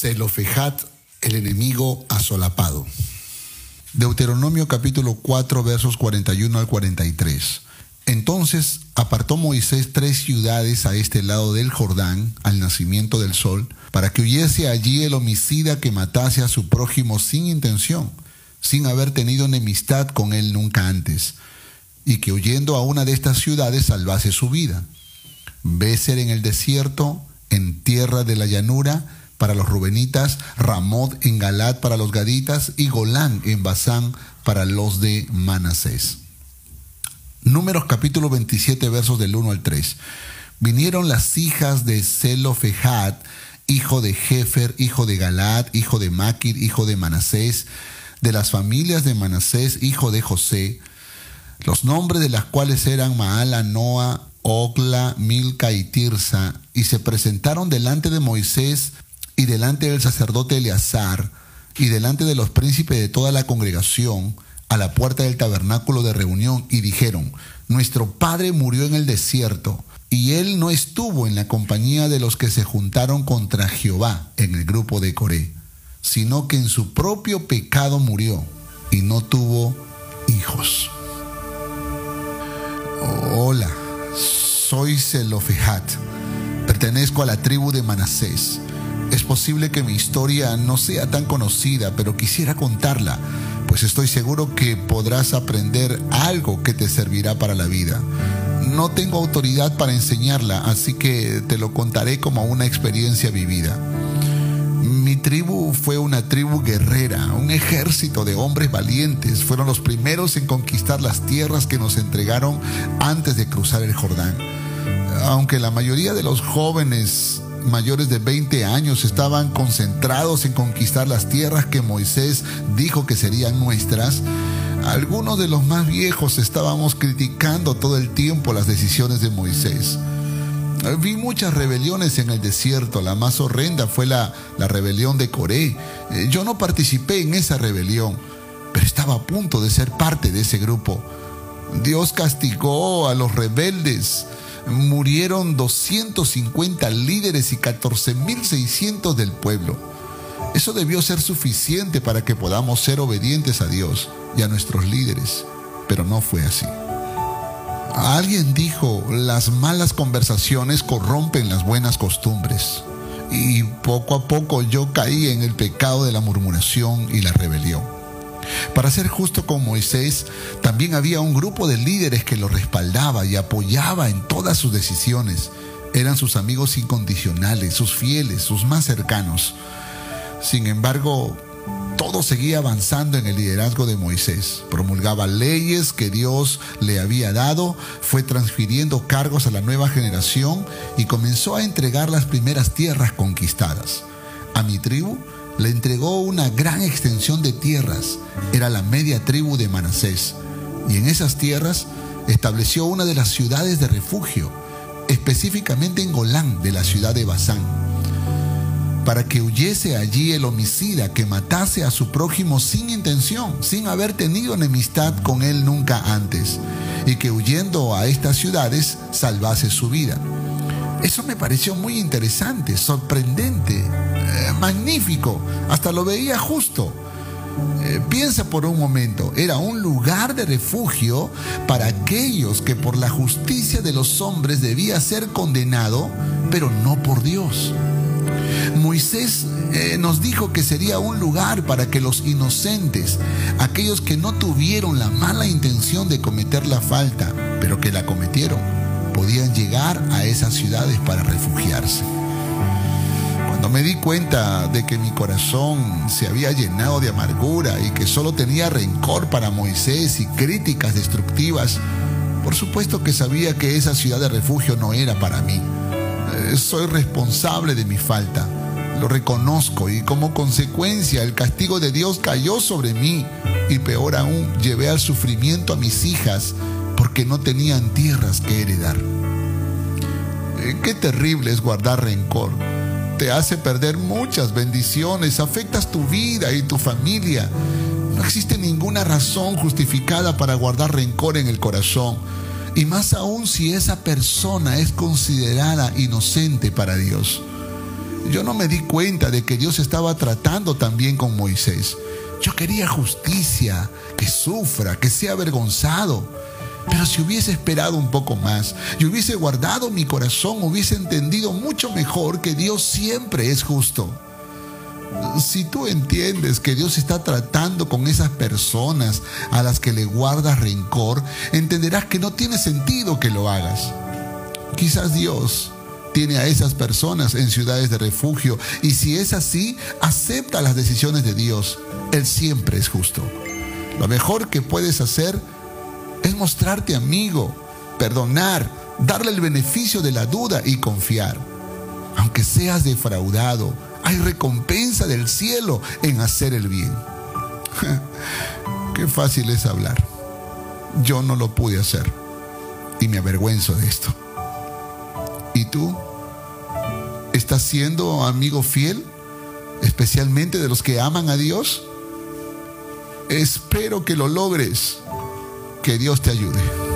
Zelofejat, el enemigo asolapado. Deuteronomio capítulo 4 versos 41 al 43. Entonces apartó Moisés tres ciudades a este lado del Jordán, al nacimiento del sol, para que huyese allí el homicida que matase a su prójimo sin intención, sin haber tenido enemistad con él nunca antes, y que huyendo a una de estas ciudades salvase su vida. Béser en el desierto, en tierra de la llanura, para los rubenitas, Ramot en Galat para los gaditas y Golán en Basán para los de Manasés. Números capítulo 27 versos del 1 al 3. Vinieron las hijas de Zelofejad, hijo de Jefer, hijo de Galat, hijo de Maquir, hijo de Manasés, de las familias de Manasés, hijo de José, los nombres de las cuales eran Maala, Noa, Ogla, Milca y Tirsa, y se presentaron delante de Moisés y delante del sacerdote Eleazar, y delante de los príncipes de toda la congregación, a la puerta del tabernáculo de reunión, y dijeron, Nuestro padre murió en el desierto, y él no estuvo en la compañía de los que se juntaron contra Jehová en el grupo de Coré, sino que en su propio pecado murió, y no tuvo hijos. Hola, soy Zelofejat, pertenezco a la tribu de Manasés posible que mi historia no sea tan conocida, pero quisiera contarla, pues estoy seguro que podrás aprender algo que te servirá para la vida. No tengo autoridad para enseñarla, así que te lo contaré como una experiencia vivida. Mi tribu fue una tribu guerrera, un ejército de hombres valientes. Fueron los primeros en conquistar las tierras que nos entregaron antes de cruzar el Jordán. Aunque la mayoría de los jóvenes mayores de 20 años estaban concentrados en conquistar las tierras que Moisés dijo que serían nuestras, algunos de los más viejos estábamos criticando todo el tiempo las decisiones de Moisés. Vi muchas rebeliones en el desierto. La más horrenda fue la, la, rebelión de Coré. Eh, yo no participé en esa rebelión, pero estaba a punto de ser parte de ese grupo. Dios castigó a los rebeldes murieron 250 líderes y 14.600 del pueblo. Eso debió ser suficiente para que podamos ser obedientes a Dios y a nuestros líderes, pero no fue así. Alguien dijo, las malas conversaciones corrompen las buenas costumbres. Y poco a poco yo caí en el pecado de la murmuración y la rebelión. Para ser justo con Moisés, también había un grupo de líderes que lo respaldaba y apoyaba en todas sus decisiones. Eran sus amigos incondicionales, sus fieles, sus más cercanos. Sin embargo, todo seguía avanzando en el liderazgo de Moisés. Promulgaba leyes que Dios le había dado, fue transfiriendo cargos a la nueva generación y comenzó a entregar las primeras tierras conquistadas. A mi tribu le entregó una gran extensión de tierras, era la media tribu de Manasés, y en esas tierras estableció una de las ciudades de refugio, específicamente en Golán de la ciudad de Basán, para que huyese allí el homicida que matase a su prójimo sin intención, sin haber tenido enemistad con él nunca antes, y que huyendo a estas ciudades salvase su vida. Eso me pareció muy interesante, sorprendente, magnífico, hasta lo veía justo. Eh, piensa por un momento, era un lugar de refugio para aquellos que por la justicia de los hombres debía ser condenado, pero no por Dios. Moisés eh, nos dijo que sería un lugar para que los inocentes, aquellos que no tuvieron la mala intención de cometer la falta, pero que la cometieron, podían llegar a esas ciudades para refugiarse. Cuando me di cuenta de que mi corazón se había llenado de amargura y que solo tenía rencor para Moisés y críticas destructivas, por supuesto que sabía que esa ciudad de refugio no era para mí. Eh, soy responsable de mi falta, lo reconozco y como consecuencia el castigo de Dios cayó sobre mí y peor aún llevé al sufrimiento a mis hijas porque no tenían tierras que heredar. Eh, qué terrible es guardar rencor. Te hace perder muchas bendiciones, afectas tu vida y tu familia. No existe ninguna razón justificada para guardar rencor en el corazón. Y más aún si esa persona es considerada inocente para Dios. yo no me di cuenta de que Dios estaba tratando también con Moisés. Yo quería justicia, que sufra, que sea avergonzado. Pero si hubiese esperado un poco más y hubiese guardado mi corazón, hubiese entendido mucho mejor que Dios siempre es justo. Si tú entiendes que Dios está tratando con esas personas a las que le guardas rencor, entenderás que no tiene sentido que lo hagas. Quizás Dios tiene a esas personas en ciudades de refugio y si es así, acepta las decisiones de Dios. Él siempre es justo. Lo mejor que puedes hacer es mostrarte amigo, perdonar, darle el beneficio de la duda y confiar. Aunque seas defraudado, hay recompensa del cielo en hacer el bien. Qué fácil es hablar. Yo no lo pude hacer y me avergüenzo de esto. ¿Y tú? ¿Estás siendo amigo fiel? Especialmente de los que aman a Dios. Espero que lo logres. Que Dios te ayude.